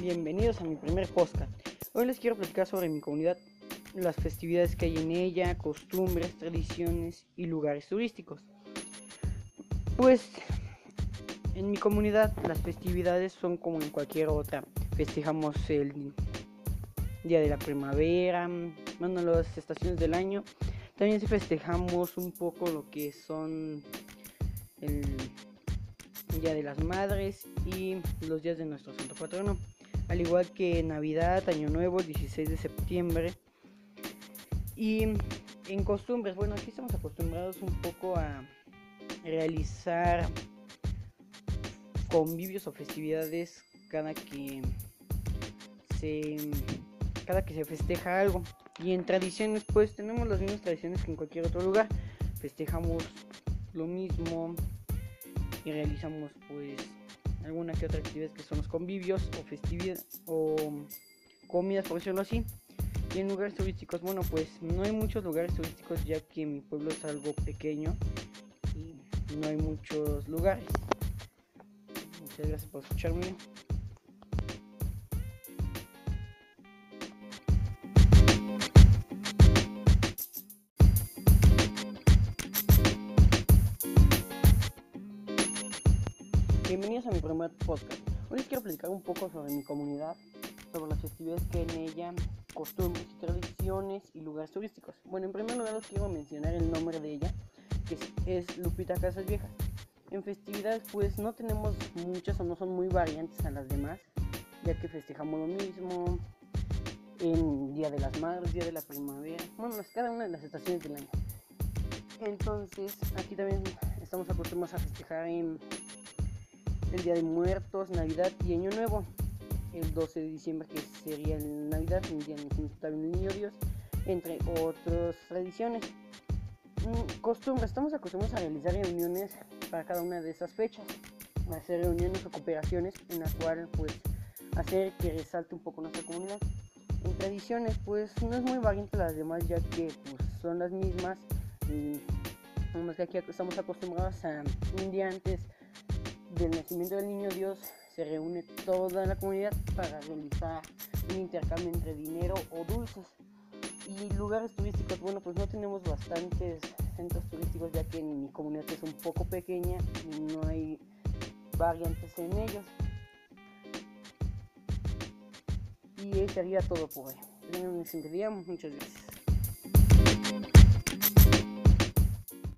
Bienvenidos a mi primer podcast. Hoy les quiero platicar sobre mi comunidad, las festividades que hay en ella, costumbres, tradiciones y lugares turísticos. Pues en mi comunidad las festividades son como en cualquier otra. Festejamos el día de la primavera, bueno, las estaciones del año. También festejamos un poco lo que son el Día de las Madres y los días de nuestro santo patrono. Al igual que Navidad, Año Nuevo, 16 de septiembre. Y en costumbres, bueno, aquí estamos acostumbrados un poco a realizar convivios o festividades cada que se cada que se festeja algo y en tradiciones pues tenemos las mismas tradiciones que en cualquier otro lugar festejamos lo mismo y realizamos pues alguna que otra actividad que son los convivios o festividades o comidas por decirlo así. Y en lugares turísticos bueno pues no hay muchos lugares turísticos ya que mi pueblo es algo pequeño y no hay muchos lugares. Muchas gracias por escucharme Bienvenidos a mi primer podcast. Hoy les quiero platicar un poco sobre mi comunidad, sobre las festividades que hay en ella, costumbres tradiciones y lugares turísticos. Bueno, en primer lugar les quiero mencionar el nombre de ella, que es, Lupita Casas Viejas. En festividades pues no tenemos muchas o no son muy variantes a las demás, ya que festejamos lo mismo en Día de las Madres, Día de la Primavera, bueno, cada una de las estaciones del año. Entonces, aquí también estamos acostumbrados a festejar en el Día de Muertos, Navidad y Año Nuevo. El 12 de diciembre que sería el Navidad, un día también el Niño Dios, entre otras tradiciones. Mm, costumbre, estamos acostumbrados a realizar reuniones para cada una de esas fechas, hacer reuniones o cooperaciones en la cual pues hacer que resalte un poco nuestra comunidad. En tradiciones pues no es muy variante las demás ya que pues son las mismas. Y, que aquí estamos acostumbrados a un día antes del nacimiento del niño Dios se reúne toda la comunidad para realizar un intercambio entre dinero o dulces. Y lugares turísticos, bueno, pues no tenemos bastantes centros turísticos ya que mi comunidad es un poco pequeña y no hay variantes en ellos. Y eso sería todo por hoy. Tengan un excelente muchas gracias.